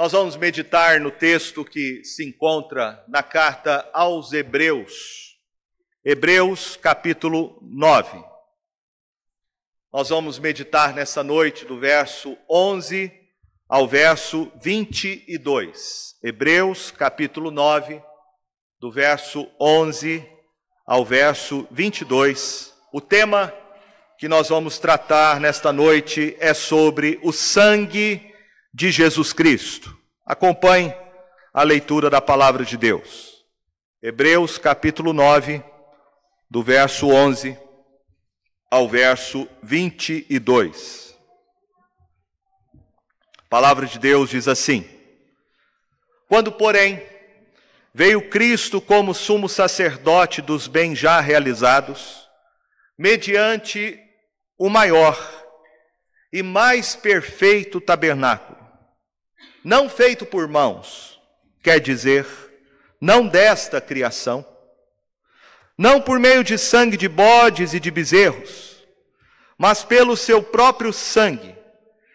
Nós vamos meditar no texto que se encontra na carta aos Hebreus, Hebreus capítulo 9. Nós vamos meditar nessa noite do verso 11 ao verso 22. Hebreus capítulo 9, do verso 11 ao verso 22. O tema que nós vamos tratar nesta noite é sobre o sangue de Jesus Cristo. Acompanhe a leitura da palavra de Deus. Hebreus capítulo 9, do verso 11 ao verso 22. A palavra de Deus diz assim: Quando, porém, veio Cristo como sumo sacerdote dos bens já realizados, mediante o maior e mais perfeito tabernáculo, não feito por mãos, quer dizer, não desta criação, não por meio de sangue de bodes e de bezerros, mas pelo seu próprio sangue,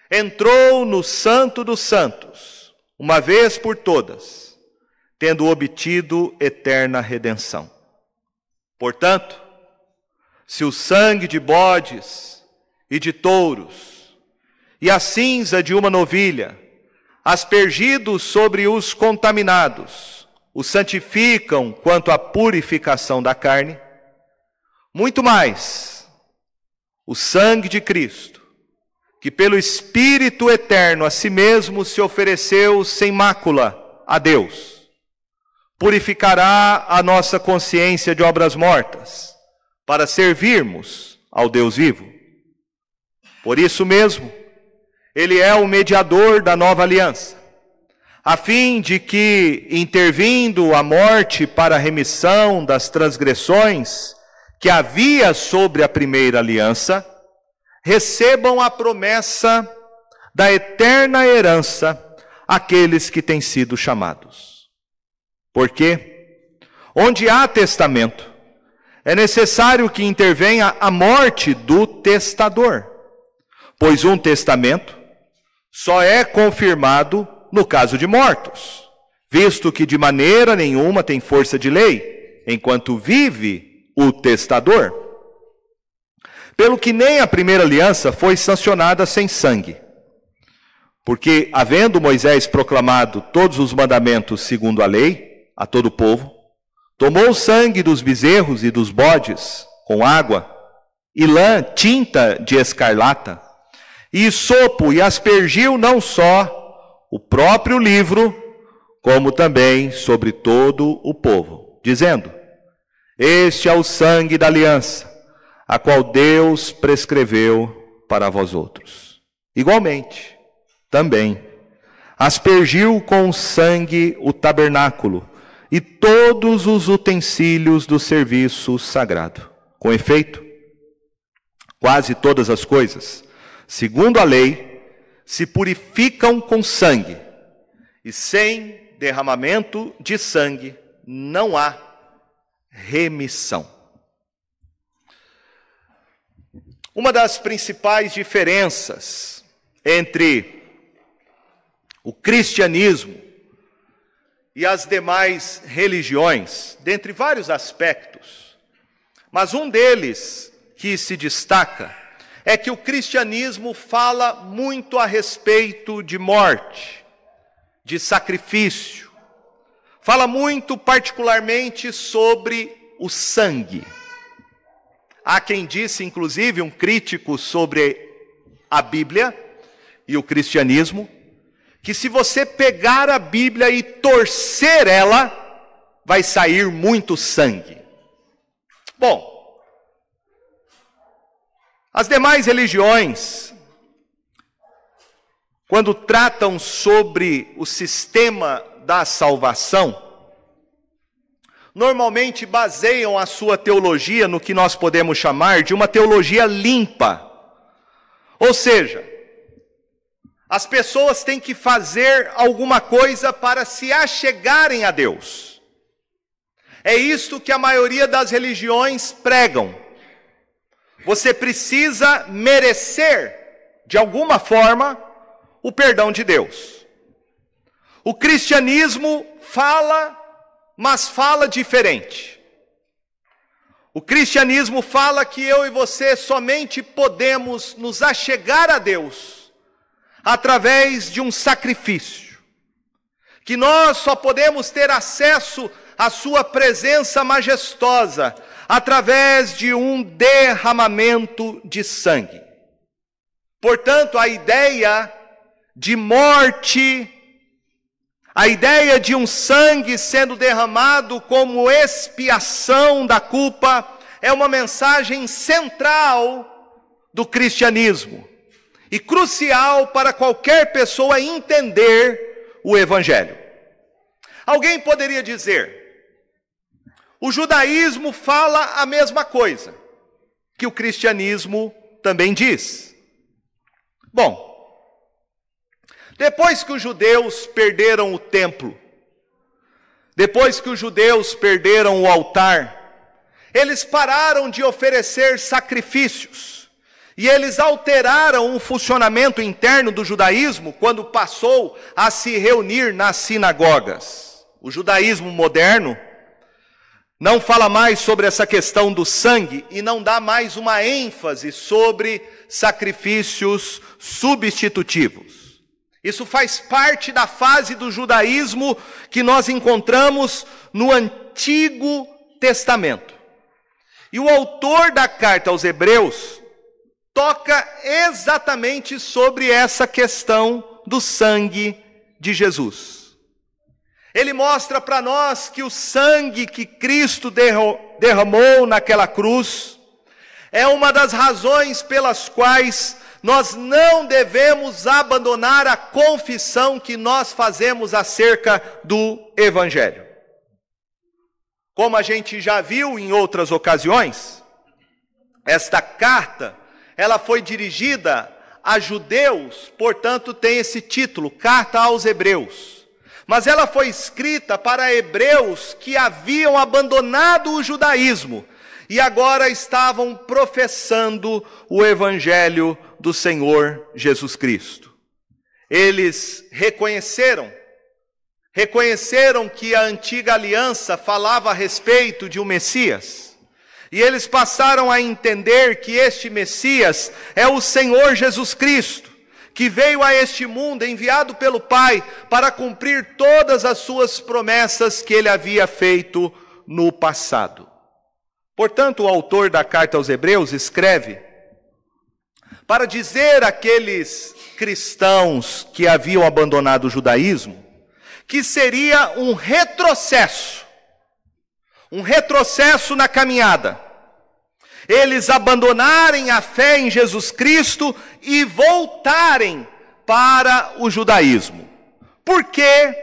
entrou no Santo dos Santos, uma vez por todas, tendo obtido eterna redenção. Portanto, se o sangue de bodes e de touros e a cinza de uma novilha, aspergidos sobre os contaminados, os santificam quanto à purificação da carne, muito mais o sangue de Cristo, que pelo Espírito eterno a si mesmo se ofereceu sem mácula a Deus, purificará a nossa consciência de obras mortas, para servirmos ao Deus vivo. Por isso mesmo, ele é o mediador da nova aliança, a fim de que, intervindo a morte para a remissão das transgressões que havia sobre a primeira aliança, recebam a promessa da eterna herança aqueles que têm sido chamados. Porque, onde há testamento, é necessário que intervenha a morte do testador, pois um testamento só é confirmado no caso de mortos, visto que de maneira nenhuma tem força de lei, enquanto vive o testador. Pelo que nem a primeira aliança foi sancionada sem sangue. Porque, havendo Moisés proclamado todos os mandamentos segundo a lei, a todo o povo, tomou o sangue dos bezerros e dos bodes com água, e lã, tinta de escarlata, e sopo e aspergiu não só o próprio livro, como também sobre todo o povo, dizendo: Este é o sangue da aliança, a qual Deus prescreveu para vós outros. Igualmente, também aspergiu com sangue o tabernáculo e todos os utensílios do serviço sagrado. Com efeito, quase todas as coisas segundo a lei, se purificam com sangue, e sem derramamento de sangue não há remissão. Uma das principais diferenças entre o cristianismo e as demais religiões, dentre vários aspectos, mas um deles que se destaca é que o cristianismo fala muito a respeito de morte, de sacrifício, fala muito particularmente sobre o sangue. Há quem disse, inclusive, um crítico sobre a Bíblia e o cristianismo, que se você pegar a Bíblia e torcer ela, vai sair muito sangue. Bom, as demais religiões, quando tratam sobre o sistema da salvação, normalmente baseiam a sua teologia no que nós podemos chamar de uma teologia limpa. Ou seja, as pessoas têm que fazer alguma coisa para se achegarem a Deus. É isto que a maioria das religiões pregam. Você precisa merecer, de alguma forma, o perdão de Deus. O cristianismo fala, mas fala diferente. O cristianismo fala que eu e você somente podemos nos achegar a Deus através de um sacrifício. Que nós só podemos ter acesso à Sua presença majestosa através de um derramamento de sangue. Portanto, a ideia de morte, a ideia de um sangue sendo derramado como expiação da culpa, é uma mensagem central do cristianismo e crucial para qualquer pessoa entender o Evangelho. Alguém poderia dizer, o judaísmo fala a mesma coisa que o cristianismo também diz. Bom, depois que os judeus perderam o templo, depois que os judeus perderam o altar, eles pararam de oferecer sacrifícios e eles alteraram o funcionamento interno do judaísmo quando passou a se reunir nas sinagogas. O judaísmo moderno não fala mais sobre essa questão do sangue e não dá mais uma ênfase sobre sacrifícios substitutivos. Isso faz parte da fase do judaísmo que nós encontramos no Antigo Testamento. E o autor da carta aos Hebreus toca exatamente sobre essa questão do sangue de Jesus. Ele mostra para nós que o sangue que Cristo derramou naquela cruz é uma das razões pelas quais nós não devemos abandonar a confissão que nós fazemos acerca do Evangelho. Como a gente já viu em outras ocasiões, esta carta, ela foi dirigida a judeus, portanto tem esse título, Carta aos Hebreus mas ela foi escrita para hebreus que haviam abandonado o judaísmo e agora estavam professando o evangelho do Senhor Jesus Cristo. Eles reconheceram, reconheceram que a antiga aliança falava a respeito de um Messias. E eles passaram a entender que este Messias é o Senhor Jesus Cristo que veio a este mundo enviado pelo Pai para cumprir todas as suas promessas que ele havia feito no passado. Portanto, o autor da carta aos Hebreus escreve para dizer àqueles cristãos que haviam abandonado o judaísmo que seria um retrocesso, um retrocesso na caminhada eles abandonarem a fé em Jesus Cristo e voltarem para o judaísmo. Porque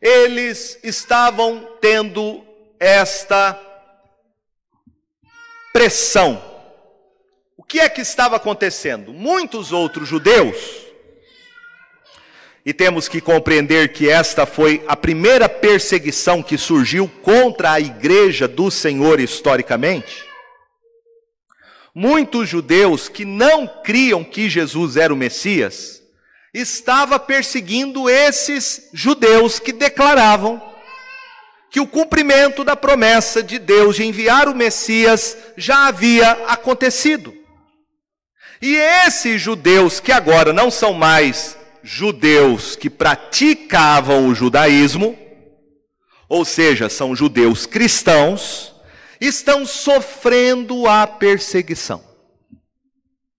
eles estavam tendo esta pressão. O que é que estava acontecendo? Muitos outros judeus, e temos que compreender que esta foi a primeira perseguição que surgiu contra a igreja do Senhor historicamente muitos judeus que não criam que Jesus era o Messias, estava perseguindo esses judeus que declaravam que o cumprimento da promessa de Deus de enviar o Messias já havia acontecido. E esses judeus que agora não são mais judeus que praticavam o judaísmo, ou seja, são judeus cristãos, estão sofrendo a perseguição.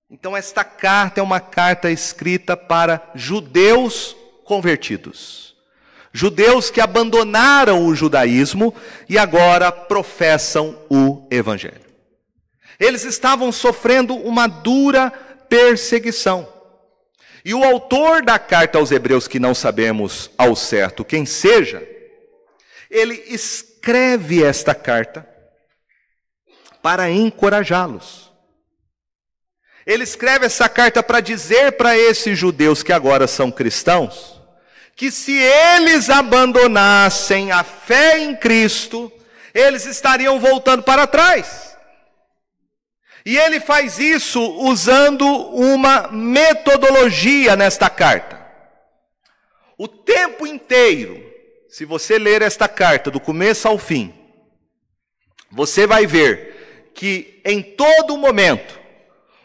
Então, esta carta é uma carta escrita para judeus convertidos. Judeus que abandonaram o judaísmo e agora professam o evangelho. Eles estavam sofrendo uma dura perseguição. E o autor da carta aos Hebreus, que não sabemos ao certo quem seja, ele escreve esta carta para encorajá-los. Ele escreve essa carta para dizer para esses judeus que agora são cristãos, que se eles abandonassem a fé em Cristo, eles estariam voltando para trás. E ele faz isso usando uma metodologia nesta carta. O tempo inteiro, se você ler esta carta do começo ao fim, você vai ver que em todo momento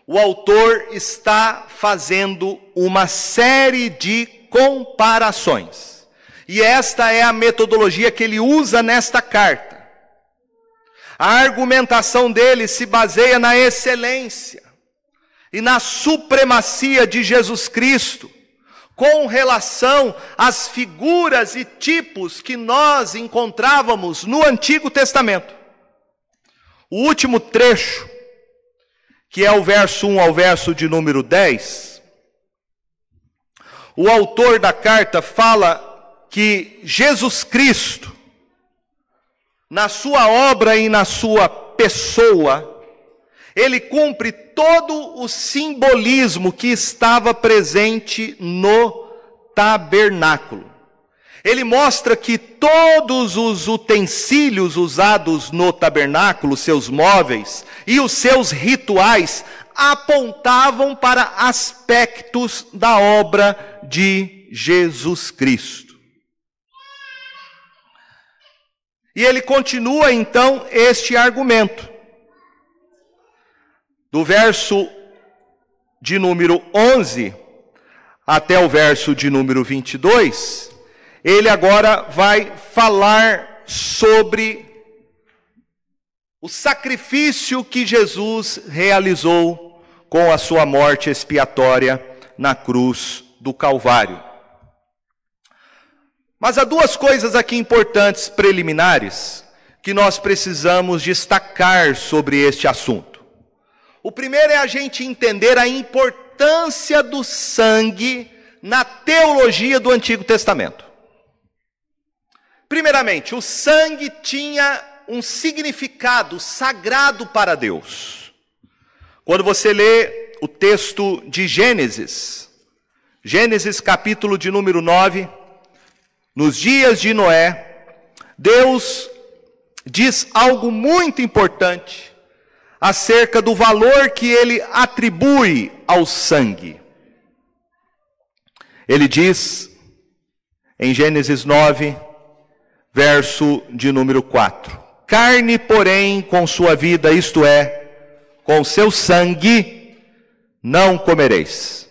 o autor está fazendo uma série de comparações. E esta é a metodologia que ele usa nesta carta. A argumentação dele se baseia na excelência e na supremacia de Jesus Cristo com relação às figuras e tipos que nós encontrávamos no Antigo Testamento. O último trecho, que é o verso 1 ao verso de número 10, o autor da carta fala que Jesus Cristo, na sua obra e na sua pessoa, ele cumpre todo o simbolismo que estava presente no tabernáculo. Ele mostra que todos os utensílios usados no tabernáculo, seus móveis e os seus rituais, apontavam para aspectos da obra de Jesus Cristo. E ele continua então este argumento do verso de número 11 até o verso de número 22, ele agora vai falar sobre o sacrifício que Jesus realizou com a sua morte expiatória na cruz do Calvário. Mas há duas coisas aqui importantes preliminares que nós precisamos destacar sobre este assunto. O primeiro é a gente entender a importância do sangue na teologia do Antigo Testamento. Primeiramente, o sangue tinha um significado sagrado para Deus. Quando você lê o texto de Gênesis, Gênesis capítulo de número 9, nos dias de Noé, Deus diz algo muito importante acerca do valor que ele atribui ao sangue. Ele diz em Gênesis 9, verso de número 4: Carne, porém, com sua vida, isto é, com seu sangue, não comereis.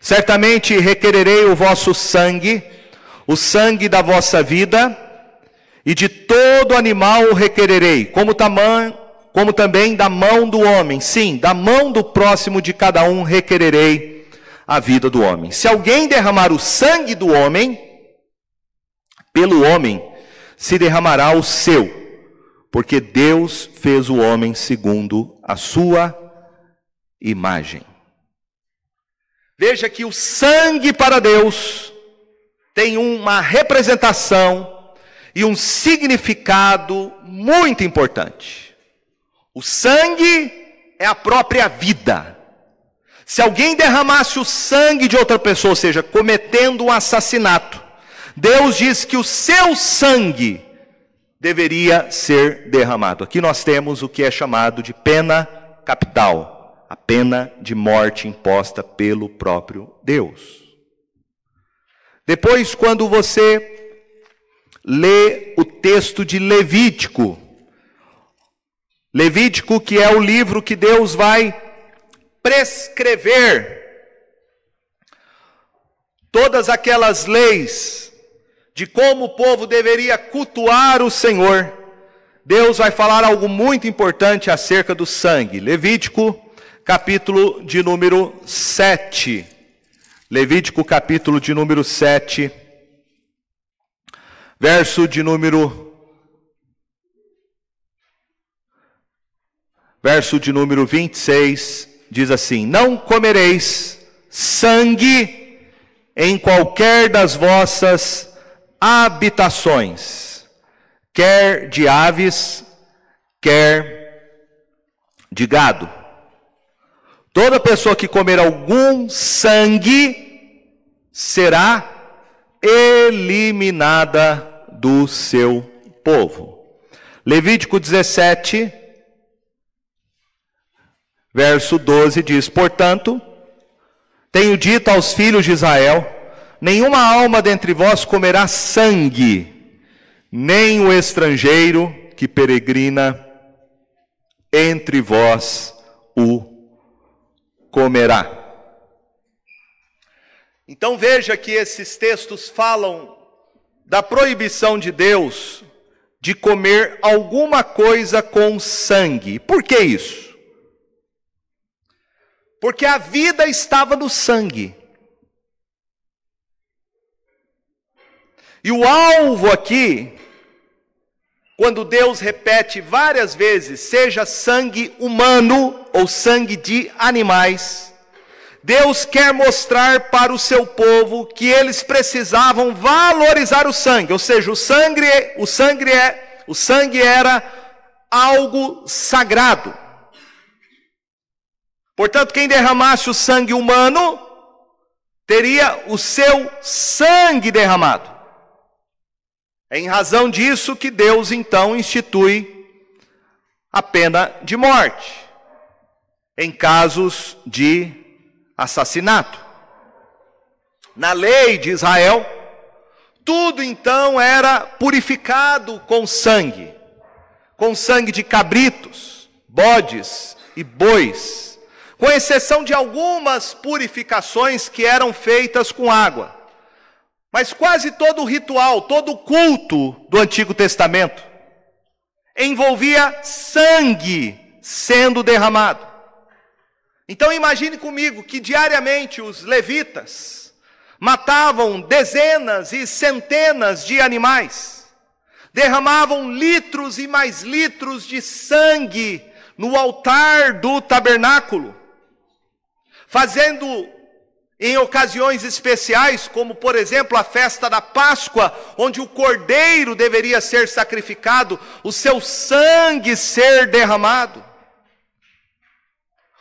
Certamente requererei o vosso sangue, o sangue da vossa vida, e de todo animal requererei, como como também da mão do homem. Sim, da mão do próximo de cada um requererei a vida do homem. Se alguém derramar o sangue do homem, pelo homem se derramará o seu, porque Deus fez o homem segundo a sua imagem. Veja que o sangue para Deus tem uma representação e um significado muito importante. O sangue é a própria vida. Se alguém derramasse o sangue de outra pessoa, ou seja, cometendo um assassinato, Deus diz que o seu sangue deveria ser derramado. Aqui nós temos o que é chamado de pena capital, a pena de morte imposta pelo próprio Deus. Depois, quando você lê o texto de Levítico, Levítico, que é o livro que Deus vai prescrever todas aquelas leis de como o povo deveria cultuar o Senhor. Deus vai falar algo muito importante acerca do sangue. Levítico, capítulo de número 7. Levítico, capítulo de número 7, verso de número verso de número 26, diz assim: Não comereis sangue em qualquer das vossas habitações, quer de aves, quer de gado. Toda pessoa que comer algum sangue será eliminada do seu povo. Levítico 17, Verso 12 diz: Portanto, tenho dito aos filhos de Israel: Nenhuma alma dentre vós comerá sangue, nem o estrangeiro que peregrina entre vós o comerá. Então veja que esses textos falam da proibição de Deus de comer alguma coisa com sangue. Por que isso? Porque a vida estava no sangue. E o alvo aqui, quando Deus repete várias vezes, seja sangue humano ou sangue de animais, Deus quer mostrar para o seu povo que eles precisavam valorizar o sangue, ou seja, o sangue, o sangue é, o sangue era algo sagrado. Portanto, quem derramasse o sangue humano teria o seu sangue derramado. É em razão disso que Deus então institui a pena de morte em casos de assassinato. Na lei de Israel, tudo então era purificado com sangue, com sangue de cabritos, bodes e bois, com exceção de algumas purificações que eram feitas com água. Mas quase todo o ritual, todo o culto do Antigo Testamento envolvia sangue sendo derramado. Então imagine comigo que diariamente os levitas matavam dezenas e centenas de animais, derramavam litros e mais litros de sangue no altar do tabernáculo, fazendo em ocasiões especiais, como por exemplo a festa da Páscoa, onde o cordeiro deveria ser sacrificado, o seu sangue ser derramado.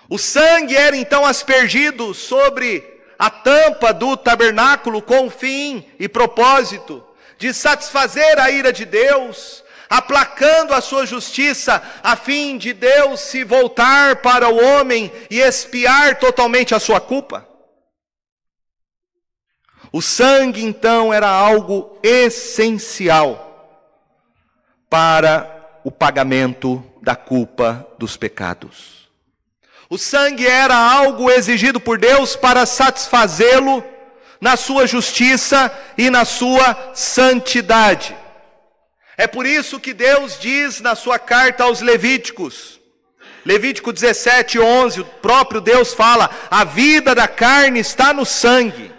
O sangue era então aspergido sobre a tampa do tabernáculo com o fim e propósito de satisfazer a ira de Deus, aplacando a sua justiça, a fim de Deus se voltar para o homem e expiar totalmente a sua culpa. O sangue, então, era algo essencial para o pagamento da culpa dos pecados. O sangue era algo exigido por Deus para satisfazê-lo na sua justiça e na sua santidade. É por isso que Deus diz na sua carta aos Levíticos, Levítico 17, 11, o próprio Deus fala: a vida da carne está no sangue.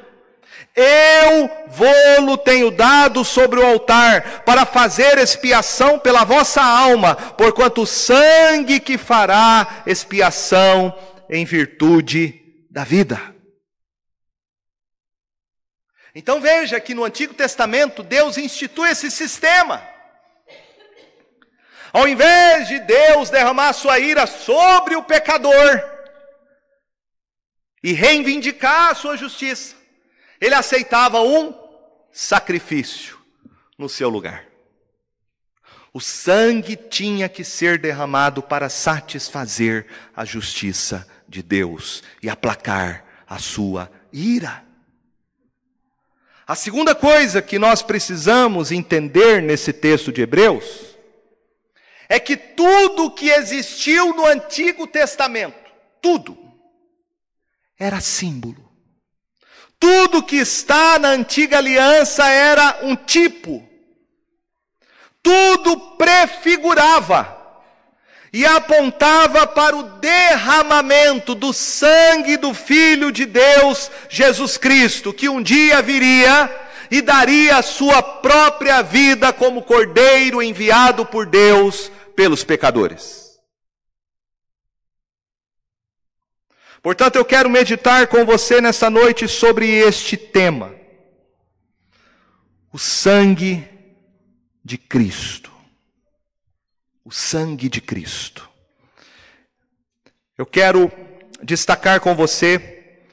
Eu vou-lo tenho dado sobre o altar, para fazer expiação pela vossa alma, porquanto o sangue que fará expiação em virtude da vida. Então veja que no Antigo Testamento Deus institui esse sistema. Ao invés de Deus derramar sua ira sobre o pecador e reivindicar a sua justiça, ele aceitava um sacrifício no seu lugar. O sangue tinha que ser derramado para satisfazer a justiça de Deus e aplacar a sua ira. A segunda coisa que nós precisamos entender nesse texto de Hebreus é que tudo que existiu no Antigo Testamento, tudo, era símbolo. Tudo que está na antiga aliança era um tipo. Tudo prefigurava e apontava para o derramamento do sangue do Filho de Deus, Jesus Cristo, que um dia viria e daria a sua própria vida como cordeiro enviado por Deus pelos pecadores. Portanto, eu quero meditar com você nessa noite sobre este tema: o sangue de Cristo. O sangue de Cristo. Eu quero destacar com você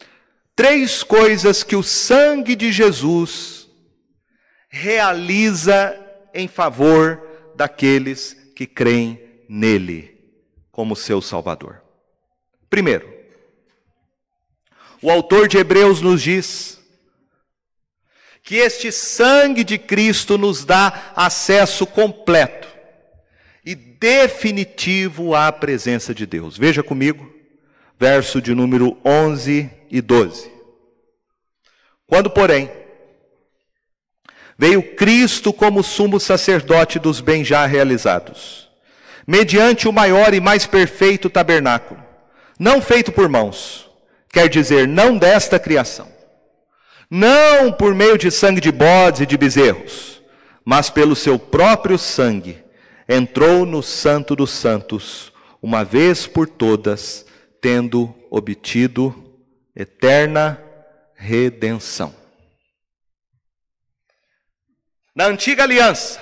três coisas que o sangue de Jesus realiza em favor daqueles que creem nele como seu Salvador. Primeiro, o autor de Hebreus nos diz: que este sangue de Cristo nos dá acesso completo e definitivo à presença de Deus. Veja comigo, verso de número 11 e 12. Quando, porém, veio Cristo como sumo sacerdote dos bens já realizados, mediante o maior e mais perfeito tabernáculo, não feito por mãos, quer dizer, não desta criação não por meio de sangue de bodes e de bezerros, mas pelo seu próprio sangue, entrou no Santo dos Santos, uma vez por todas, tendo obtido eterna redenção. Na antiga aliança,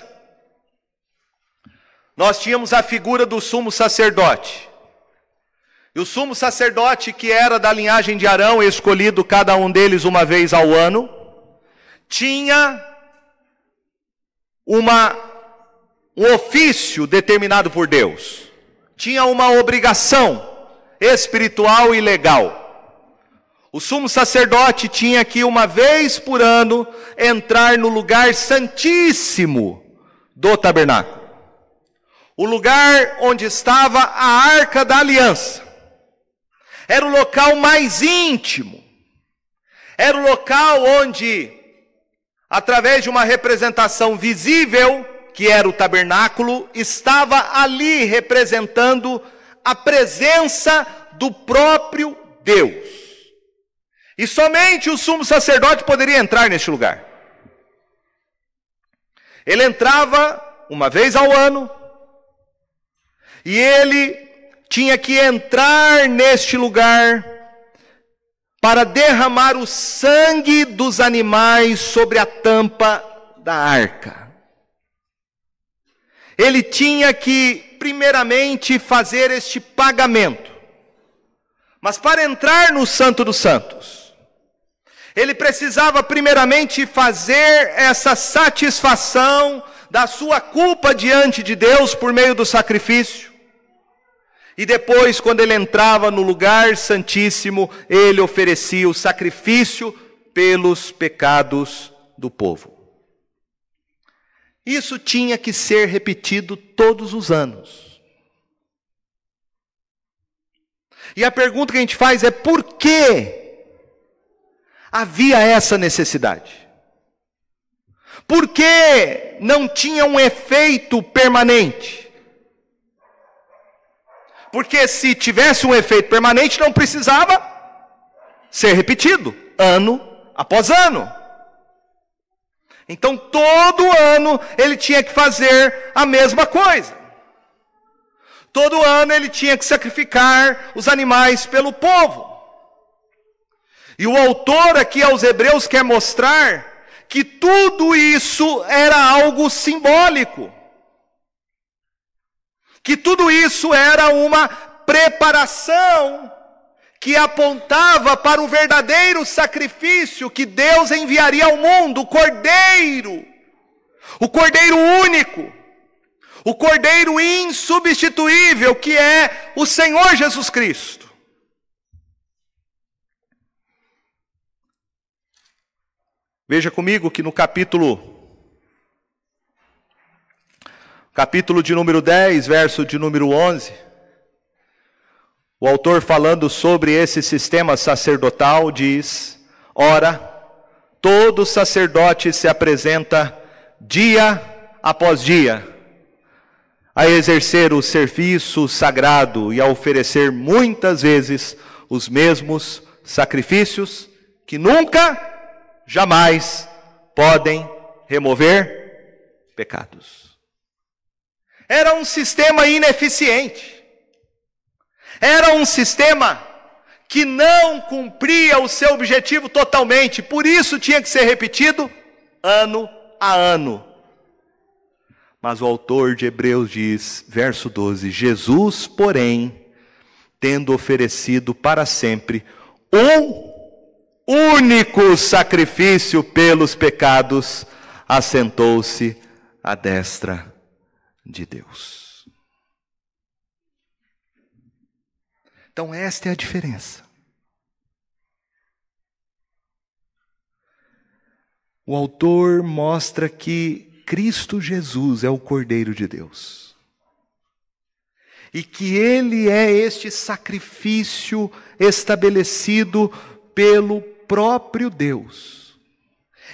nós tínhamos a figura do sumo sacerdote, e o sumo sacerdote, que era da linhagem de Arão, escolhido cada um deles uma vez ao ano, tinha uma, um ofício determinado por Deus, tinha uma obrigação espiritual e legal. O sumo sacerdote tinha que, uma vez por ano, entrar no lugar santíssimo do tabernáculo. O lugar onde estava a arca da aliança era o local mais íntimo, era o local onde, através de uma representação visível, que era o tabernáculo, estava ali representando a presença do próprio Deus. E somente o sumo sacerdote poderia entrar neste lugar. Ele entrava uma vez ao ano, e ele tinha que entrar neste lugar para derramar o sangue dos animais sobre a tampa da arca. Ele tinha que, primeiramente, fazer este pagamento. Mas para entrar no Santo dos Santos, ele precisava, primeiramente, fazer essa satisfação da sua culpa diante de Deus por meio do sacrifício. E depois, quando ele entrava no lugar santíssimo, ele oferecia o sacrifício pelos pecados do povo. Isso tinha que ser repetido todos os anos. E a pergunta que a gente faz é: por que havia essa necessidade? Por que não tinha um efeito permanente? Porque se tivesse um efeito permanente, não precisava ser repetido, ano após ano. Então, todo ano ele tinha que fazer a mesma coisa. Todo ano ele tinha que sacrificar os animais pelo povo. E o autor aqui aos Hebreus quer mostrar que tudo isso era algo simbólico que tudo isso era uma preparação que apontava para o verdadeiro sacrifício que Deus enviaria ao mundo, o Cordeiro, o Cordeiro único, o Cordeiro insubstituível, que é o Senhor Jesus Cristo. Veja comigo que no capítulo capítulo de número 10, verso de número 11, o autor falando sobre esse sistema sacerdotal diz: Ora, todo sacerdote se apresenta dia após dia a exercer o serviço sagrado e a oferecer muitas vezes os mesmos sacrifícios que nunca, jamais podem remover pecados. Era um sistema ineficiente. Era um sistema que não cumpria o seu objetivo totalmente, por isso tinha que ser repetido ano a ano. Mas o autor de Hebreus diz, verso 12: Jesus, porém, tendo oferecido para sempre um único sacrifício pelos pecados, assentou-se à destra de Deus. Então, esta é a diferença. o autor mostra que Cristo Jesus é o Cordeiro de Deus. E que ele é este sacrifício estabelecido pelo próprio Deus.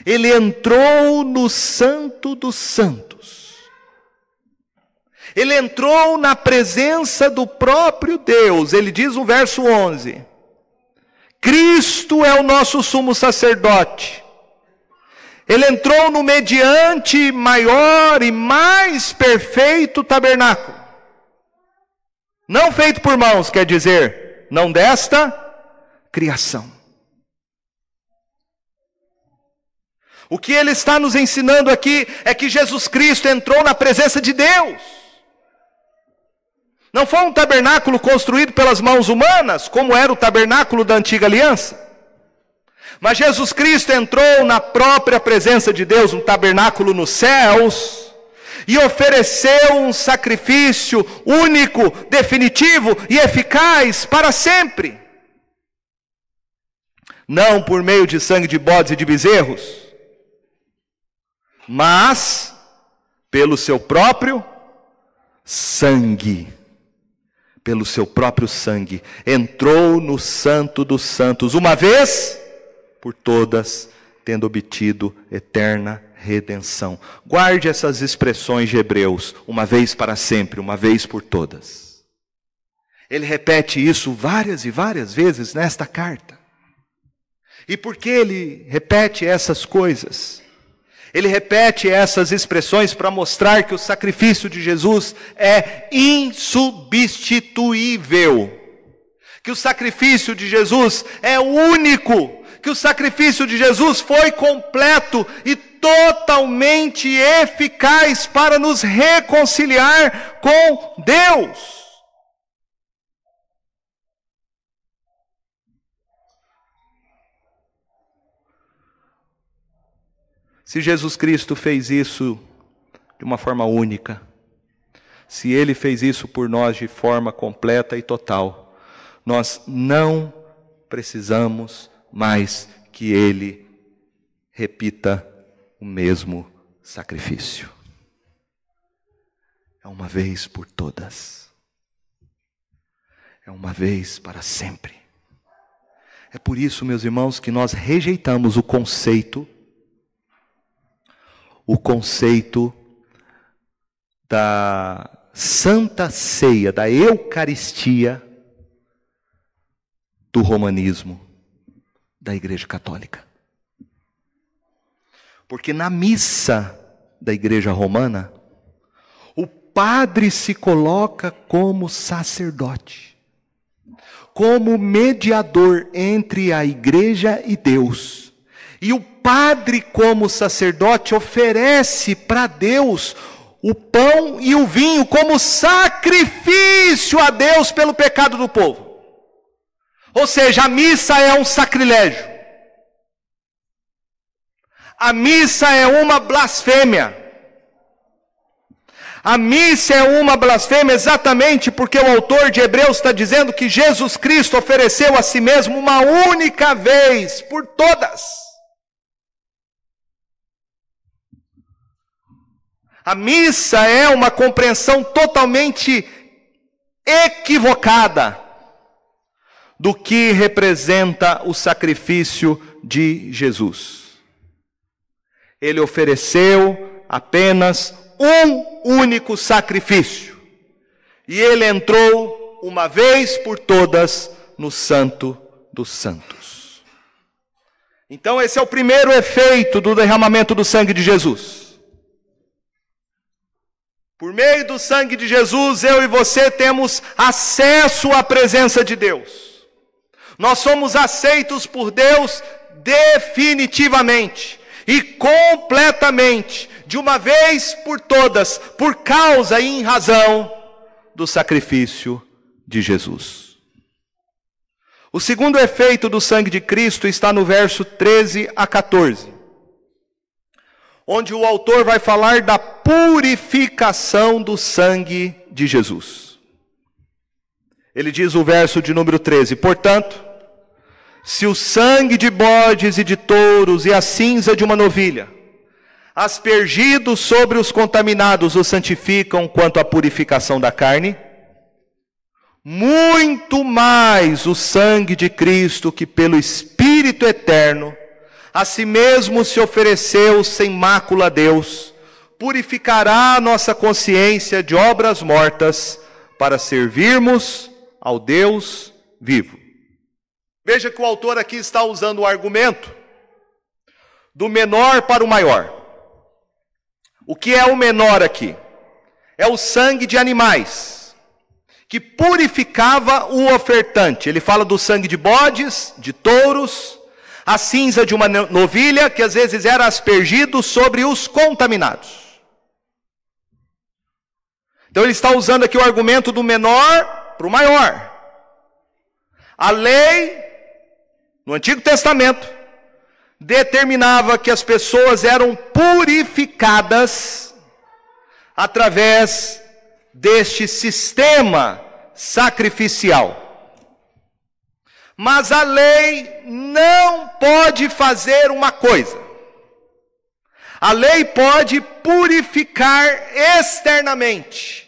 Ele entrou no Santo dos Santos. Ele entrou na presença do próprio Deus. Ele diz no verso 11: Cristo é o nosso sumo sacerdote ele entrou no mediante maior e mais perfeito tabernáculo. Não feito por mãos, quer dizer, não desta criação. O que ele está nos ensinando aqui é que Jesus Cristo entrou na presença de Deus. Não foi um tabernáculo construído pelas mãos humanas, como era o tabernáculo da antiga aliança. Mas Jesus Cristo entrou na própria presença de Deus, um tabernáculo nos céus, e ofereceu um sacrifício único, definitivo e eficaz para sempre. Não por meio de sangue de bodes e de bezerros, mas pelo seu próprio sangue. Pelo seu próprio sangue, entrou no Santo dos Santos, uma vez por todas, tendo obtido eterna redenção. Guarde essas expressões de Hebreus, uma vez para sempre, uma vez por todas. Ele repete isso várias e várias vezes nesta carta. E por que ele repete essas coisas? Ele repete essas expressões para mostrar que o sacrifício de Jesus é insubstituível. Que o sacrifício de Jesus é único que o sacrifício de Jesus foi completo e totalmente eficaz para nos reconciliar com Deus. Se Jesus Cristo fez isso de uma forma única, se Ele fez isso por nós de forma completa e total, nós não precisamos mas que ele repita o mesmo sacrifício. É uma vez por todas. É uma vez para sempre. É por isso, meus irmãos, que nós rejeitamos o conceito o conceito da santa ceia, da eucaristia do romanismo da Igreja Católica. Porque na missa da Igreja Romana, o padre se coloca como sacerdote, como mediador entre a igreja e Deus. E o padre, como sacerdote, oferece para Deus o pão e o vinho como sacrifício a Deus pelo pecado do povo. Ou seja, a missa é um sacrilégio. A missa é uma blasfêmia. A missa é uma blasfêmia exatamente porque o autor de Hebreus está dizendo que Jesus Cristo ofereceu a si mesmo uma única vez por todas. A missa é uma compreensão totalmente equivocada do que representa o sacrifício de Jesus. Ele ofereceu apenas um único sacrifício. E ele entrou uma vez por todas no Santo dos Santos. Então, esse é o primeiro efeito do derramamento do sangue de Jesus. Por meio do sangue de Jesus, eu e você temos acesso à presença de Deus. Nós somos aceitos por Deus definitivamente e completamente, de uma vez por todas, por causa e em razão do sacrifício de Jesus. O segundo efeito do sangue de Cristo está no verso 13 a 14, onde o autor vai falar da purificação do sangue de Jesus. Ele diz o verso de número 13: Portanto, Se o sangue de bodes e de touros e a cinza de uma novilha, aspergidos sobre os contaminados, os santificam quanto à purificação da carne, muito mais o sangue de Cristo, que pelo Espírito eterno, a si mesmo se ofereceu sem mácula a Deus, purificará a nossa consciência de obras mortas para servirmos ao Deus vivo. Veja que o autor aqui está usando o argumento do menor para o maior. O que é o menor aqui? É o sangue de animais, que purificava o ofertante. Ele fala do sangue de bodes, de touros, a cinza de uma novilha, que às vezes era aspergido sobre os contaminados. Então ele está usando aqui o argumento do menor para o maior. A lei, no Antigo Testamento, determinava que as pessoas eram purificadas através deste sistema sacrificial. Mas a lei não pode fazer uma coisa. A lei pode purificar externamente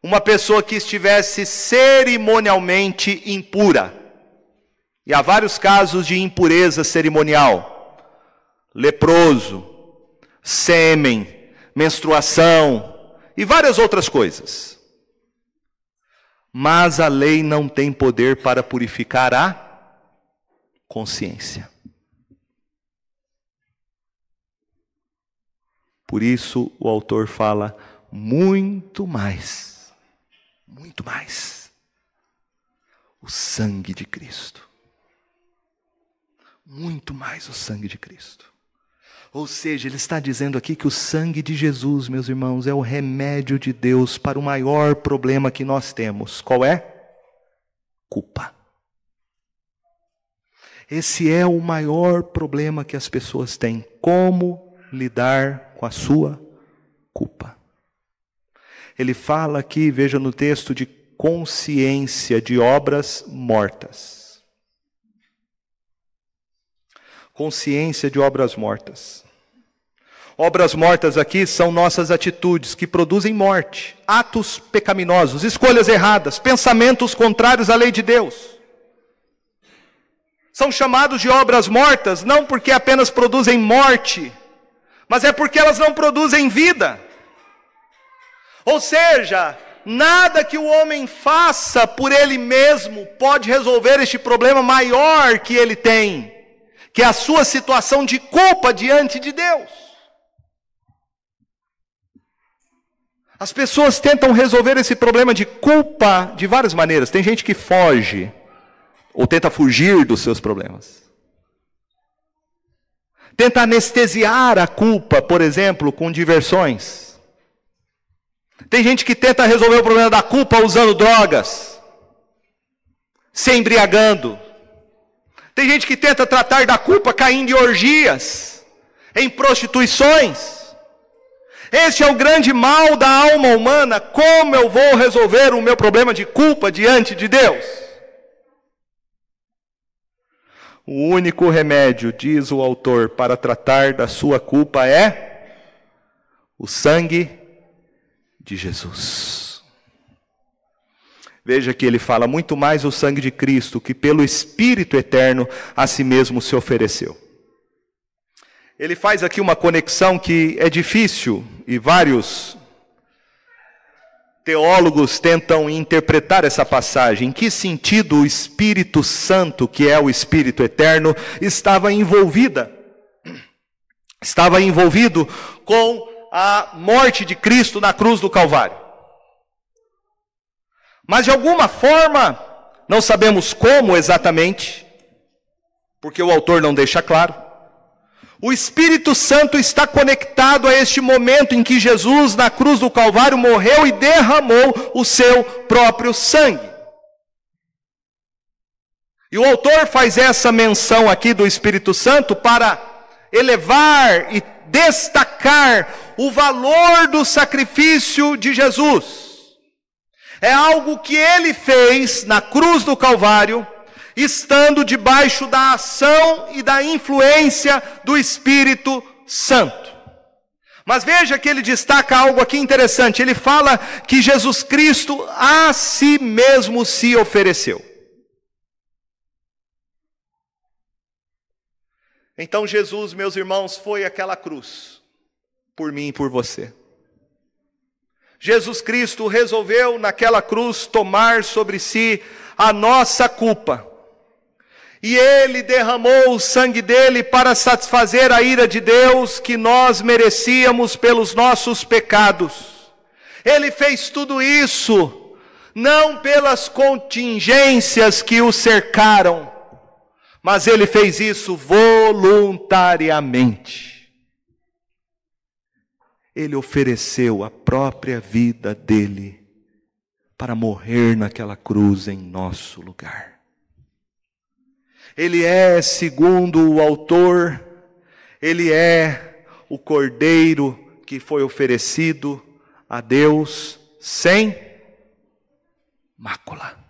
uma pessoa que estivesse cerimonialmente impura. E há vários casos de impureza cerimonial: leproso, sêmen, menstruação e várias outras coisas. Mas a lei não tem poder para purificar a consciência. Por isso o autor fala muito mais, muito mais. O sangue de Cristo. Muito mais o sangue de Cristo. Ou seja, ele está dizendo aqui que o sangue de Jesus, meus irmãos, é o remédio de Deus para o maior problema que nós temos. Qual é? Culpa. Esse é o maior problema que as pessoas têm. Como lidar com a sua culpa. Ele fala aqui, veja no texto, de consciência de obras mortas. Consciência de obras mortas. Obras mortas aqui são nossas atitudes que produzem morte, atos pecaminosos, escolhas erradas, pensamentos contrários à lei de Deus. São chamados de obras mortas não porque apenas produzem morte, mas é porque elas não produzem vida. Ou seja, nada que o homem faça por ele mesmo pode resolver este problema maior que ele tem, que é a sua situação de culpa diante de Deus. As pessoas tentam resolver esse problema de culpa de várias maneiras. Tem gente que foge ou tenta fugir dos seus problemas. Tenta anestesiar a culpa, por exemplo, com diversões. Tem gente que tenta resolver o problema da culpa usando drogas, se embriagando. Tem gente que tenta tratar da culpa caindo em orgias, em prostituições. Este é o grande mal da alma humana. Como eu vou resolver o meu problema de culpa diante de Deus? O único remédio, diz o autor, para tratar da sua culpa é o sangue de Jesus. Veja que ele fala muito mais o sangue de Cristo, que pelo Espírito eterno a si mesmo se ofereceu. Ele faz aqui uma conexão que é difícil e vários Teólogos tentam interpretar essa passagem. Em que sentido o Espírito Santo, que é o Espírito Eterno, estava envolvida? Estava envolvido com a morte de Cristo na cruz do Calvário. Mas de alguma forma, não sabemos como exatamente, porque o autor não deixa claro. O Espírito Santo está conectado a este momento em que Jesus, na cruz do Calvário, morreu e derramou o seu próprio sangue. E o autor faz essa menção aqui do Espírito Santo para elevar e destacar o valor do sacrifício de Jesus. É algo que ele fez na cruz do Calvário estando debaixo da ação e da influência do Espírito Santo. Mas veja que ele destaca algo aqui interessante. Ele fala que Jesus Cristo a si mesmo se ofereceu. Então Jesus, meus irmãos, foi aquela cruz por mim e por você. Jesus Cristo resolveu naquela cruz tomar sobre si a nossa culpa. E ele derramou o sangue dele para satisfazer a ira de Deus que nós merecíamos pelos nossos pecados. Ele fez tudo isso não pelas contingências que o cercaram, mas ele fez isso voluntariamente. Ele ofereceu a própria vida dele para morrer naquela cruz em nosso lugar. Ele é, segundo o autor, ele é o cordeiro que foi oferecido a Deus sem mácula.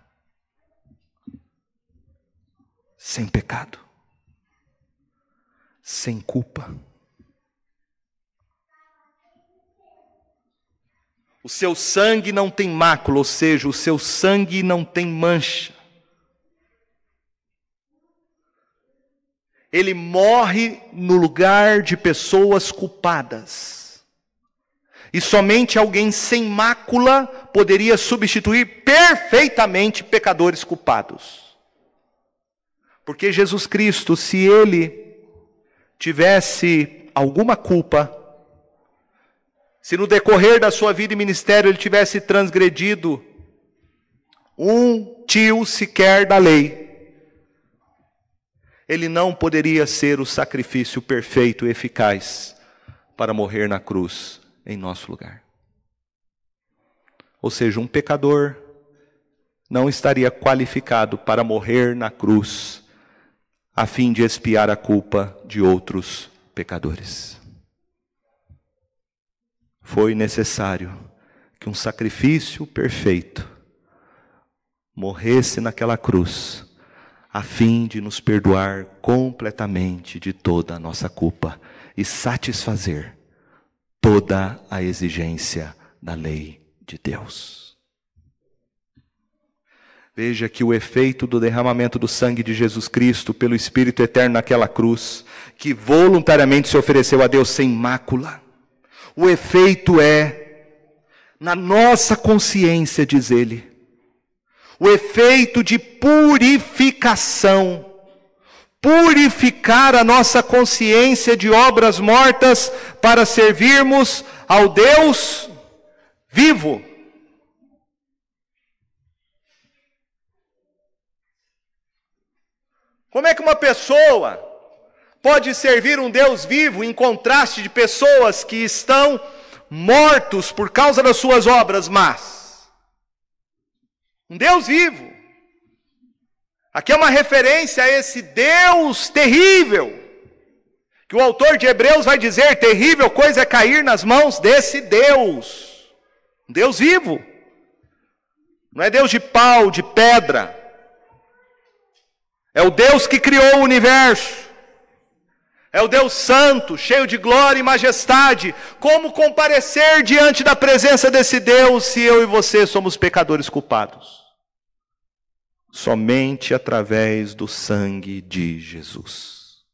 sem pecado, sem culpa. O seu sangue não tem mácula, ou seja, o seu sangue não tem mancha. Ele morre no lugar de pessoas culpadas. E somente alguém sem mácula poderia substituir perfeitamente pecadores culpados. Porque Jesus Cristo, se ele tivesse alguma culpa, se no decorrer da sua vida e ministério ele tivesse transgredido um tio sequer da lei, ele não poderia ser o sacrifício perfeito e eficaz para morrer na cruz em nosso lugar. Ou seja, um pecador não estaria qualificado para morrer na cruz a fim de expiar a culpa de outros pecadores. Foi necessário que um sacrifício perfeito morresse naquela cruz, a fim de nos perdoar completamente de toda a nossa culpa e satisfazer toda a exigência da lei de Deus. Veja que o efeito do derramamento do sangue de Jesus Cristo pelo Espírito Eterno naquela cruz, que voluntariamente se ofereceu a Deus sem mácula, o efeito é, na nossa consciência, diz ele, o efeito de purificação, purificar a nossa consciência de obras mortas para servirmos ao Deus vivo. Como é que uma pessoa pode servir um Deus vivo em contraste de pessoas que estão mortos por causa das suas obras más? Um Deus vivo. Aqui é uma referência a esse Deus terrível. Que o autor de Hebreus vai dizer: terrível coisa é cair nas mãos desse Deus. Um Deus vivo. Não é Deus de pau, de pedra. É o Deus que criou o universo. É o Deus santo, cheio de glória e majestade. Como comparecer diante da presença desse Deus se eu e você somos pecadores culpados? Somente através do sangue de Jesus.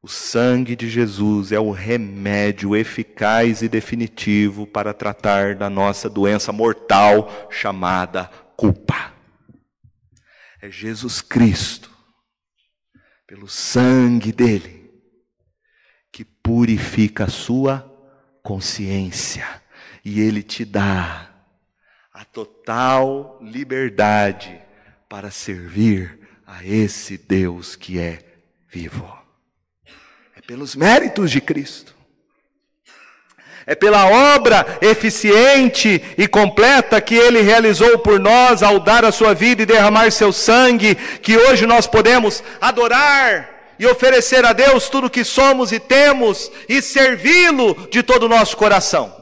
O sangue de Jesus é o remédio eficaz e definitivo para tratar da nossa doença mortal chamada culpa. É Jesus Cristo, pelo sangue dele, que purifica a sua consciência e ele te dá a total liberdade para servir a esse Deus que é vivo. É pelos méritos de Cristo. É pela obra eficiente e completa que ele realizou por nós ao dar a sua vida e derramar seu sangue, que hoje nós podemos adorar e oferecer a Deus tudo o que somos e temos e servi-lo de todo o nosso coração.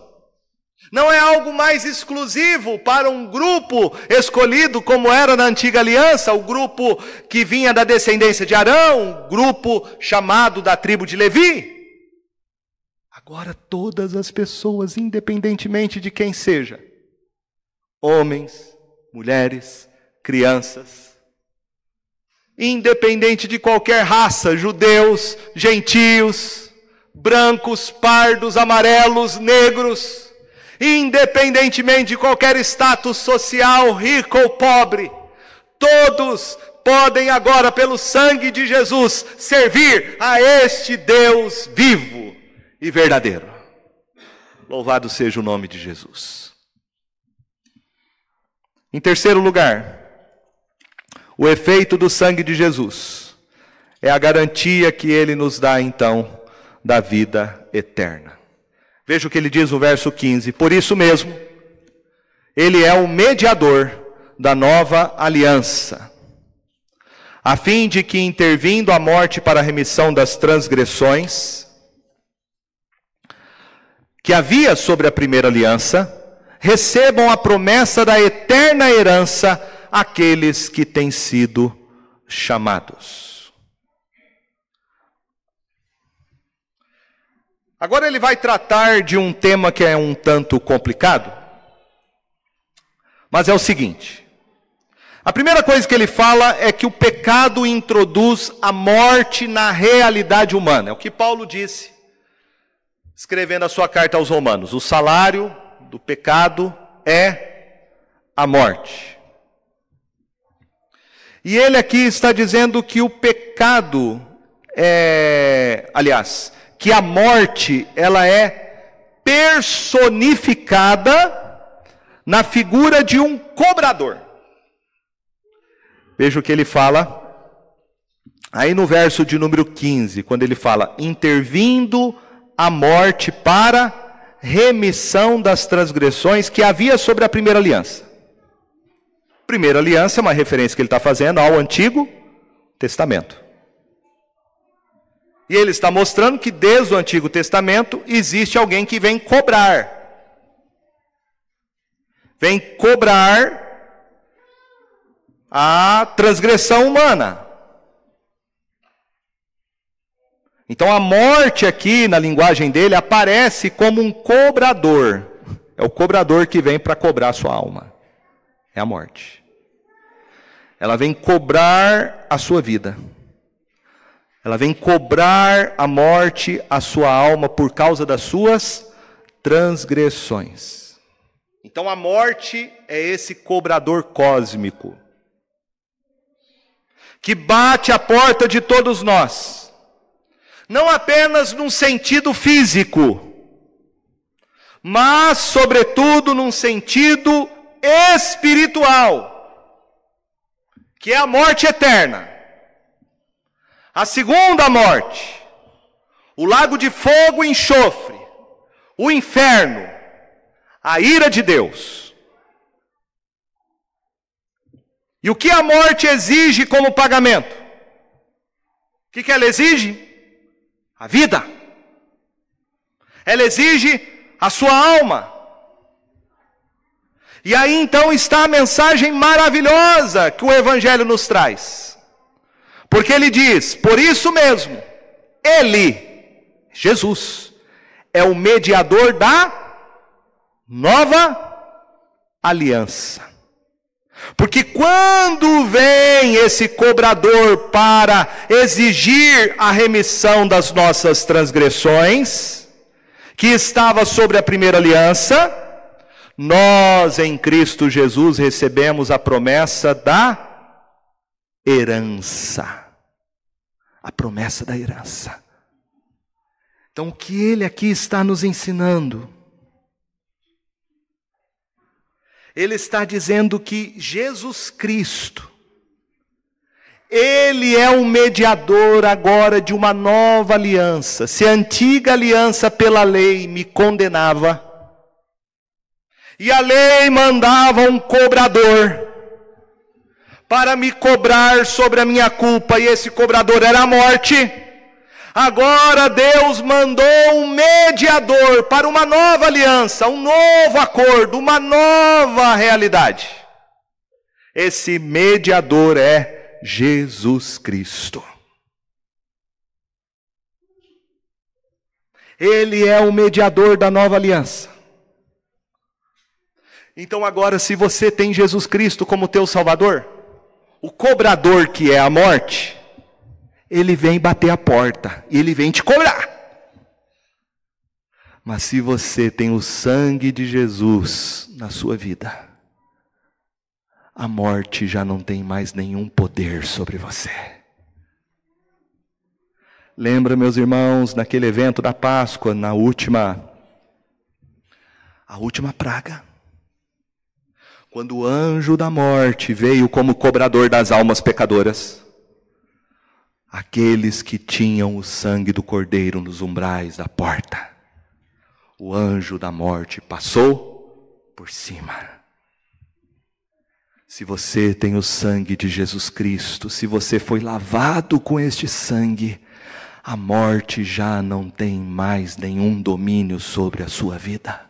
Não é algo mais exclusivo para um grupo escolhido, como era na antiga aliança, o grupo que vinha da descendência de Arão, o grupo chamado da tribo de Levi. Agora, todas as pessoas, independentemente de quem seja, homens, mulheres, crianças, independente de qualquer raça, judeus, gentios, brancos, pardos, amarelos, negros, independentemente de qualquer status social, rico ou pobre, todos podem agora, pelo sangue de Jesus, servir a este Deus vivo e verdadeiro. Louvado seja o nome de Jesus. Em terceiro lugar, o efeito do sangue de Jesus é a garantia que ele nos dá então da vida eterna. Veja o que ele diz no verso 15: Por isso mesmo, ele é o mediador da nova aliança, a fim de que, intervindo a morte para a remissão das transgressões que havia sobre a primeira aliança, recebam a promessa da eterna herança aqueles que têm sido chamados. Agora ele vai tratar de um tema que é um tanto complicado, mas é o seguinte: a primeira coisa que ele fala é que o pecado introduz a morte na realidade humana, é o que Paulo disse, escrevendo a sua carta aos Romanos: o salário do pecado é a morte. E ele aqui está dizendo que o pecado é, aliás, que a morte ela é personificada na figura de um cobrador. Veja o que ele fala aí no verso de número 15, quando ele fala: intervindo a morte para remissão das transgressões que havia sobre a primeira aliança. Primeira aliança é uma referência que ele está fazendo ao Antigo Testamento. E ele está mostrando que desde o Antigo Testamento existe alguém que vem cobrar. Vem cobrar a transgressão humana. Então a morte aqui, na linguagem dele, aparece como um cobrador. É o cobrador que vem para cobrar sua alma é a morte. Ela vem cobrar a sua vida. Ela vem cobrar a morte a sua alma por causa das suas transgressões. Então a morte é esse cobrador cósmico que bate a porta de todos nós, não apenas num sentido físico, mas, sobretudo, num sentido espiritual, que é a morte eterna. A segunda morte, o lago de fogo e enxofre, o inferno, a ira de Deus. E o que a morte exige como pagamento? O que, que ela exige? A vida. Ela exige a sua alma. E aí então está a mensagem maravilhosa que o Evangelho nos traz. Porque ele diz: por isso mesmo, Ele, Jesus, é o mediador da nova aliança. Porque quando vem esse cobrador para exigir a remissão das nossas transgressões, que estava sobre a primeira aliança, nós em Cristo Jesus recebemos a promessa da herança. A promessa da herança. Então, o que ele aqui está nos ensinando? Ele está dizendo que Jesus Cristo, ele é o mediador agora de uma nova aliança. Se a antiga aliança pela lei me condenava, e a lei mandava um cobrador para me cobrar sobre a minha culpa, e esse cobrador era a morte. Agora Deus mandou um mediador para uma nova aliança, um novo acordo, uma nova realidade. Esse mediador é Jesus Cristo. Ele é o mediador da nova aliança. Então, agora, se você tem Jesus Cristo como teu Salvador, o cobrador que é a morte, ele vem bater a porta e ele vem te cobrar. Mas se você tem o sangue de Jesus na sua vida, a morte já não tem mais nenhum poder sobre você. Lembra, meus irmãos, naquele evento da Páscoa, na última a última praga. Quando o anjo da morte veio como cobrador das almas pecadoras, aqueles que tinham o sangue do cordeiro nos umbrais da porta, o anjo da morte passou por cima. Se você tem o sangue de Jesus Cristo, se você foi lavado com este sangue, a morte já não tem mais nenhum domínio sobre a sua vida.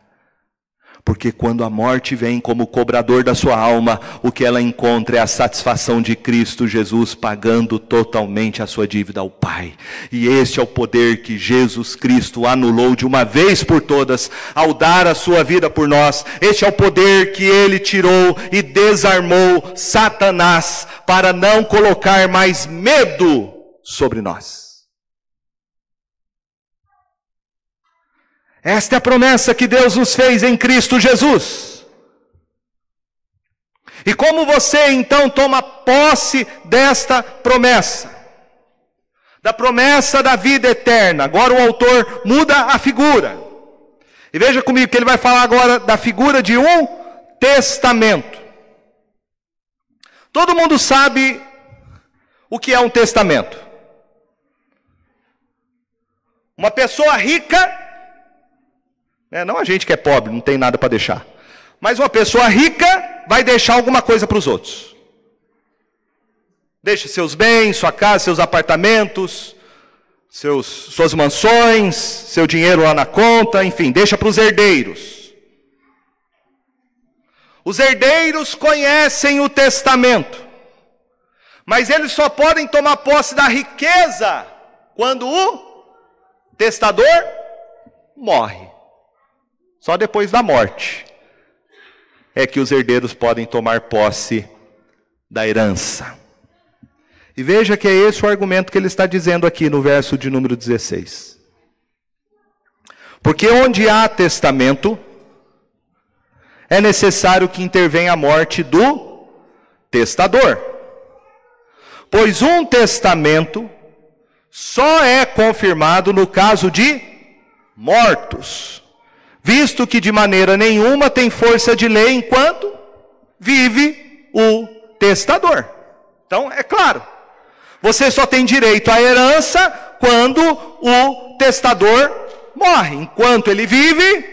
Porque quando a morte vem como cobrador da sua alma, o que ela encontra é a satisfação de Cristo Jesus pagando totalmente a sua dívida ao Pai. E este é o poder que Jesus Cristo anulou de uma vez por todas ao dar a sua vida por nós. Este é o poder que ele tirou e desarmou Satanás para não colocar mais medo sobre nós. Esta é a promessa que Deus nos fez em Cristo Jesus. E como você então toma posse desta promessa? Da promessa da vida eterna. Agora o autor muda a figura. E veja comigo que ele vai falar agora da figura de um testamento. Todo mundo sabe o que é um testamento. Uma pessoa rica é, não a gente que é pobre, não tem nada para deixar. Mas uma pessoa rica vai deixar alguma coisa para os outros. Deixa seus bens, sua casa, seus apartamentos, seus, suas mansões, seu dinheiro lá na conta, enfim, deixa para os herdeiros. Os herdeiros conhecem o testamento, mas eles só podem tomar posse da riqueza quando o testador morre. Só depois da morte é que os herdeiros podem tomar posse da herança. E veja que é esse o argumento que ele está dizendo aqui no verso de número 16. Porque onde há testamento, é necessário que intervenha a morte do testador. Pois um testamento só é confirmado no caso de mortos visto que de maneira nenhuma tem força de lei enquanto vive o testador. Então, é claro, você só tem direito à herança quando o testador morre. Enquanto ele vive,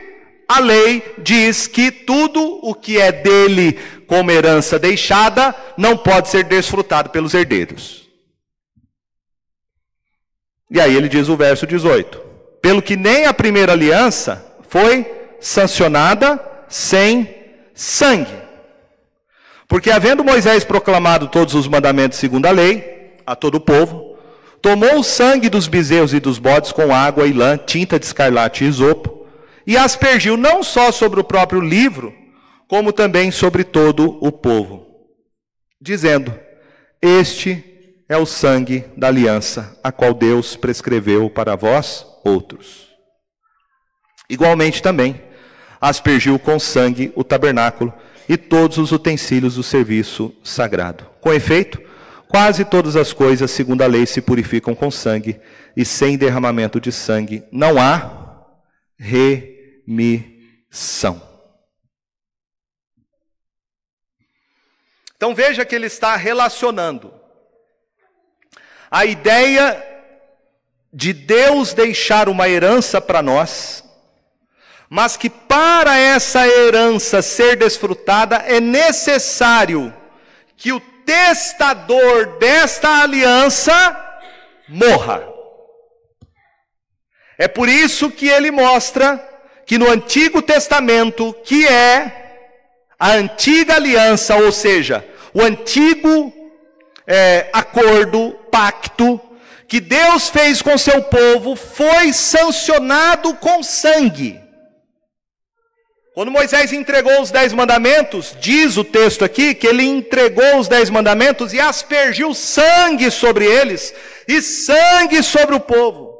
a lei diz que tudo o que é dele como herança deixada não pode ser desfrutado pelos herdeiros. E aí ele diz o verso 18: Pelo que nem a primeira aliança foi sancionada sem sangue. Porque havendo Moisés proclamado todos os mandamentos segundo a lei, a todo o povo, tomou o sangue dos bezerros e dos bodes com água e lã, tinta de escarlate e isopo, e aspergiu não só sobre o próprio livro, como também sobre todo o povo, dizendo: Este é o sangue da aliança, a qual Deus prescreveu para vós outros. Igualmente também, aspergiu com sangue o tabernáculo e todos os utensílios do serviço sagrado. Com efeito, quase todas as coisas, segundo a lei, se purificam com sangue, e sem derramamento de sangue não há remissão. Então veja que ele está relacionando a ideia de Deus deixar uma herança para nós mas que para essa herança ser desfrutada é necessário que o testador desta aliança morra. É por isso que ele mostra que no Antigo Testamento, que é a antiga aliança, ou seja, o antigo é, acordo, pacto, que Deus fez com seu povo, foi sancionado com sangue. Quando Moisés entregou os dez mandamentos, diz o texto aqui que ele entregou os dez mandamentos e aspergiu sangue sobre eles e sangue sobre o povo.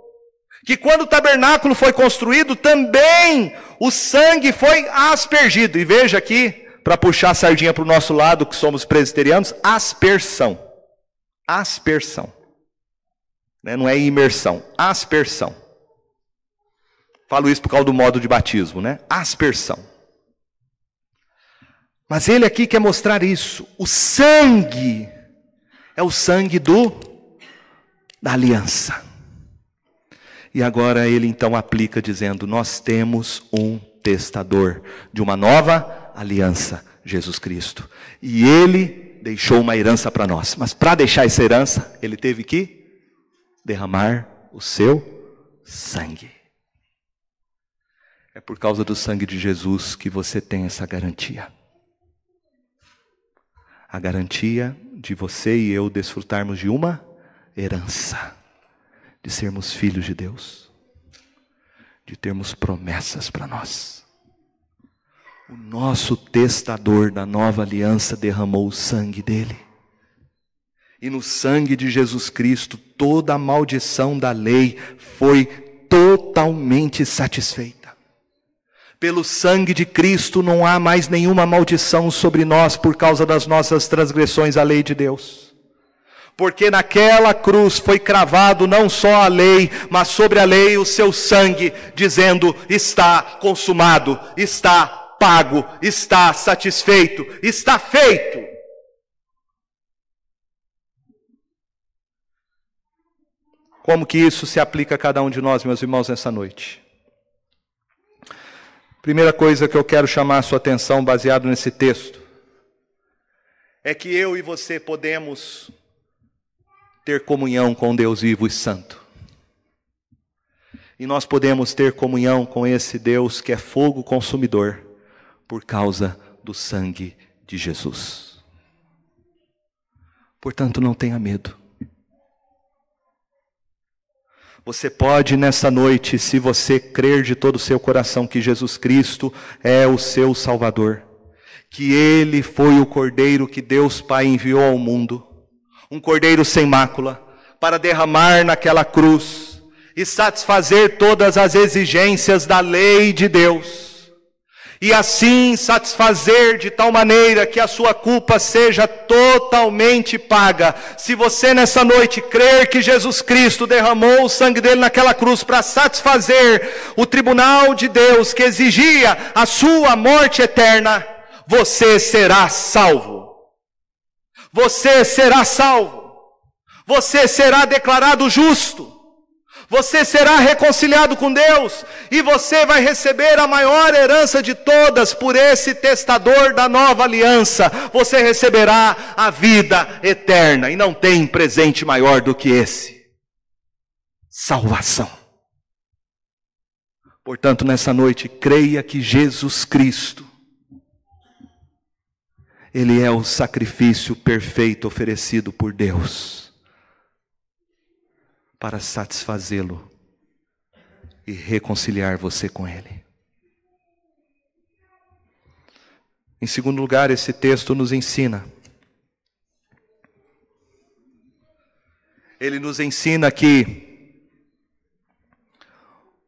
Que quando o tabernáculo foi construído, também o sangue foi aspergido. E veja aqui, para puxar a sardinha para o nosso lado, que somos presbiterianos, aspersão. Aspersão. Né, não é imersão, aspersão. Falo isso por causa do modo de batismo, né? Aspersão. Mas ele aqui quer mostrar isso. O sangue é o sangue do da aliança. E agora ele então aplica dizendo: Nós temos um testador de uma nova aliança, Jesus Cristo. E ele deixou uma herança para nós. Mas para deixar essa herança, ele teve que derramar o seu sangue. É por causa do sangue de Jesus que você tem essa garantia. A garantia de você e eu desfrutarmos de uma herança, de sermos filhos de Deus, de termos promessas para nós. O nosso testador da nova aliança derramou o sangue dele. E no sangue de Jesus Cristo, toda a maldição da lei foi totalmente satisfeita. Pelo sangue de Cristo não há mais nenhuma maldição sobre nós por causa das nossas transgressões à lei de Deus. Porque naquela cruz foi cravado não só a lei, mas sobre a lei o seu sangue, dizendo: está consumado, está pago, está satisfeito, está feito. Como que isso se aplica a cada um de nós, meus irmãos, nessa noite? Primeira coisa que eu quero chamar a sua atenção, baseado nesse texto, é que eu e você podemos ter comunhão com Deus vivo e santo. E nós podemos ter comunhão com esse Deus que é fogo consumidor, por causa do sangue de Jesus. Portanto, não tenha medo. Você pode nessa noite, se você crer de todo o seu coração que Jesus Cristo é o seu Salvador, que Ele foi o Cordeiro que Deus Pai enviou ao mundo, um Cordeiro sem mácula, para derramar naquela cruz e satisfazer todas as exigências da lei de Deus e assim satisfazer de tal maneira que a sua culpa seja totalmente paga. Se você nessa noite crer que Jesus Cristo derramou o sangue dele naquela cruz para satisfazer o tribunal de Deus que exigia a sua morte eterna, você será salvo. Você será salvo. Você será declarado justo você será reconciliado com Deus e você vai receber a maior herança de todas por esse testador da nova aliança. Você receberá a vida eterna e não tem presente maior do que esse: salvação. Portanto, nessa noite, creia que Jesus Cristo, Ele é o sacrifício perfeito oferecido por Deus para satisfazê-lo e reconciliar você com Ele. Em segundo lugar, esse texto nos ensina. Ele nos ensina que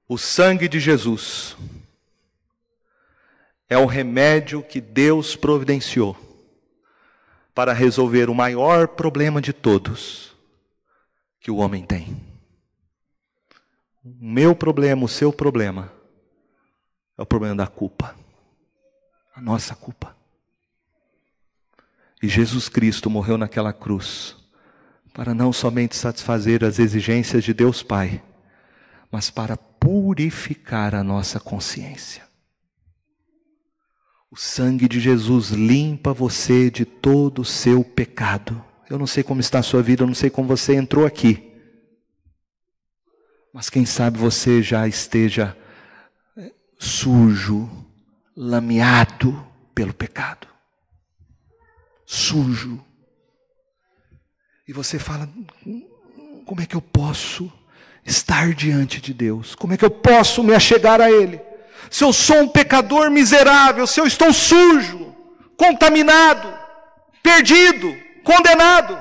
o sangue de Jesus é o remédio que Deus providenciou para resolver o maior problema de todos que o homem tem. O meu problema, o seu problema, é o problema da culpa, a nossa culpa. E Jesus Cristo morreu naquela cruz para não somente satisfazer as exigências de Deus Pai, mas para purificar a nossa consciência. O sangue de Jesus limpa você de todo o seu pecado. Eu não sei como está a sua vida, eu não sei como você entrou aqui. Mas quem sabe você já esteja é, sujo, lameado pelo pecado. Sujo. E você fala: como é que eu posso estar diante de Deus? Como é que eu posso me achegar a Ele? Se eu sou um pecador miserável, se eu estou sujo, contaminado, perdido, condenado.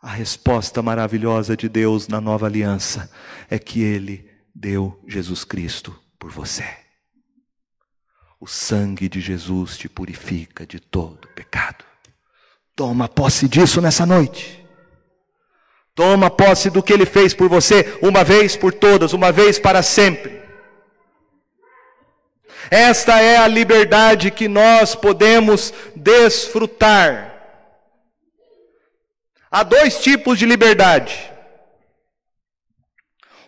A resposta maravilhosa de Deus na nova aliança é que Ele deu Jesus Cristo por você. O sangue de Jesus te purifica de todo pecado. Toma posse disso nessa noite. Toma posse do que Ele fez por você, uma vez por todas, uma vez para sempre. Esta é a liberdade que nós podemos desfrutar. Há dois tipos de liberdade.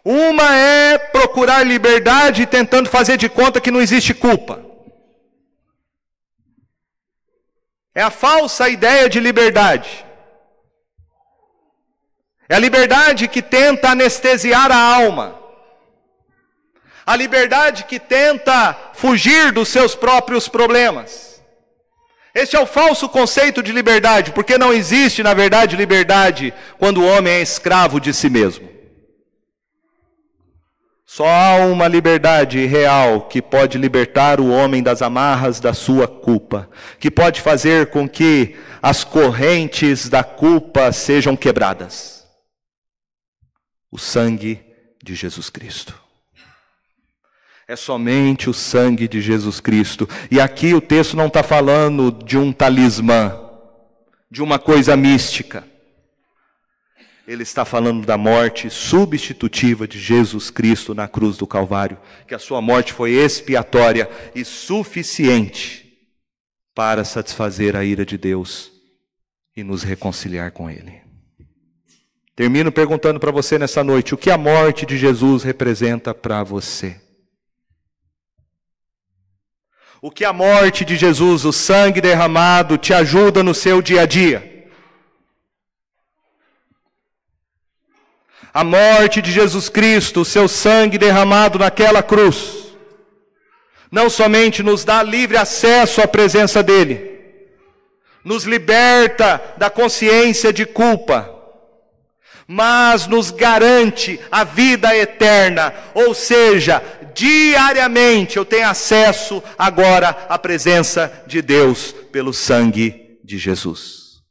Uma é procurar liberdade tentando fazer de conta que não existe culpa. É a falsa ideia de liberdade. É a liberdade que tenta anestesiar a alma. A liberdade que tenta fugir dos seus próprios problemas. Este é o falso conceito de liberdade, porque não existe, na verdade, liberdade quando o homem é escravo de si mesmo. Só há uma liberdade real que pode libertar o homem das amarras da sua culpa, que pode fazer com que as correntes da culpa sejam quebradas o sangue de Jesus Cristo. É somente o sangue de Jesus Cristo. E aqui o texto não está falando de um talismã, de uma coisa mística. Ele está falando da morte substitutiva de Jesus Cristo na cruz do Calvário, que a sua morte foi expiatória e suficiente para satisfazer a ira de Deus e nos reconciliar com Ele. Termino perguntando para você nessa noite: o que a morte de Jesus representa para você? O que a morte de Jesus, o sangue derramado, te ajuda no seu dia a dia? A morte de Jesus Cristo, o seu sangue derramado naquela cruz, não somente nos dá livre acesso à presença dEle, nos liberta da consciência de culpa, mas nos garante a vida eterna, ou seja, diariamente eu tenho acesso agora à presença de Deus pelo sangue de Jesus.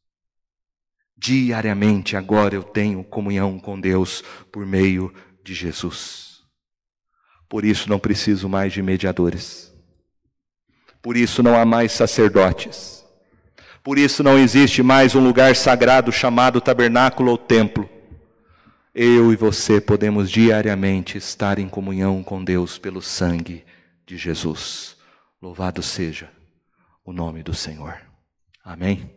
Diariamente agora eu tenho comunhão com Deus por meio de Jesus. Por isso não preciso mais de mediadores. Por isso não há mais sacerdotes. Por isso não existe mais um lugar sagrado chamado tabernáculo ou templo eu e você podemos diariamente estar em comunhão com Deus pelo sangue de Jesus. Louvado seja o nome do Senhor. Amém.